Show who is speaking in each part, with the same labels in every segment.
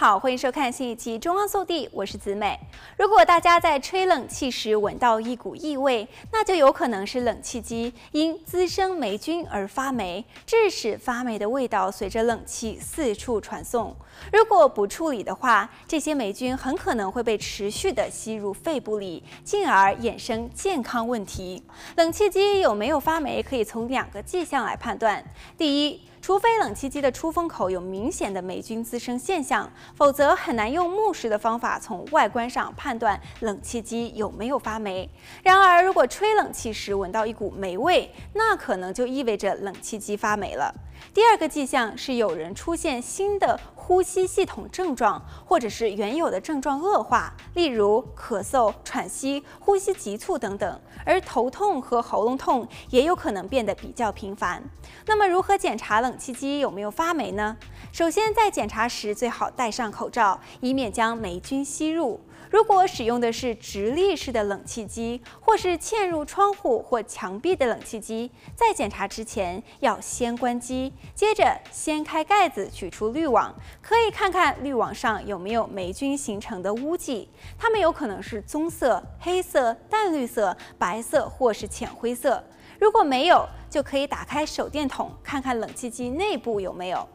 Speaker 1: 好，欢迎收看新一期《中央速递》，我是子美。如果大家在吹冷气时闻到一股异味，那就有可能是冷气机因滋生霉菌而发霉，致使发霉的味道随着冷气四处传送。如果不处理的话，这些霉菌很可能会被持续地吸入肺部里，进而衍生健康问题。冷气机有没有发霉，可以从两个迹象来判断。第一，除非冷气机的出风口有明显的霉菌滋生现象，否则很难用目视的方法从外观上判断冷气机有没有发霉。然而，如果吹冷气时闻到一股霉味，那可能就意味着冷气机发霉了。第二个迹象是有人出现新的呼吸系统症状，或者是原有的症状恶化，例如咳嗽、喘息、呼吸急促等等，而头痛和喉咙痛也有可能变得比较频繁。那么，如何检查冷气机有没有发霉呢？首先，在检查时最好戴上口罩，以免将霉菌吸入。如果使用的是直立式的冷气机，或是嵌入窗户或墙壁的冷气机，在检查之前要先关机，接着掀开盖子取出滤网，可以看看滤网上有没有霉菌形成的污迹，它们有可能是棕色、黑色、淡绿色、白色或是浅灰色。如果没有，就可以打开手电筒，看看冷气机内部有没有。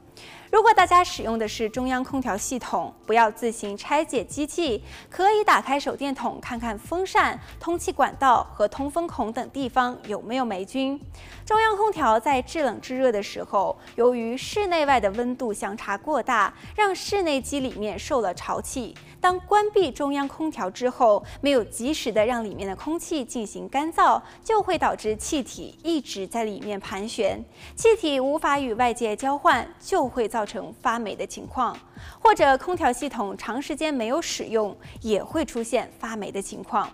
Speaker 1: 如果大家使用的是中央空调系统，不要自行拆解机器，可以打开手电筒看看风扇、通气管道和通风孔等地方有没有霉菌。中央空调在制冷制热的时候，由于室内外的温度相差过大，让室内机里面受了潮气。当关闭中央空调之后，没有及时的让里面的空气进行干燥，就会导致气体一直在里面盘旋，气体无法与外界交换，就会造造成发霉的情况，或者空调系统长时间没有使用，也会出现发霉的情况。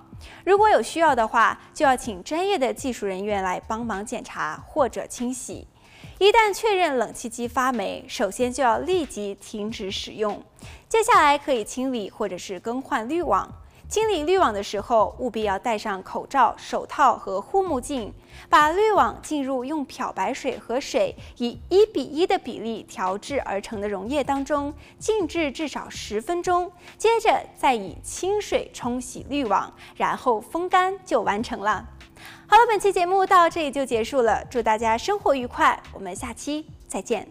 Speaker 1: 如果有需要的话，就要请专业的技术人员来帮忙检查或者清洗。一旦确认冷气机发霉，首先就要立即停止使用，接下来可以清理或者是更换滤网。清理滤网的时候，务必要戴上口罩、手套和护目镜，把滤网浸入用漂白水和水以一比一的比例调制而成的溶液当中，静置至少十分钟，接着再以清水冲洗滤网，然后风干就完成了。好了，本期节目到这里就结束了，祝大家生活愉快，我们下期再见。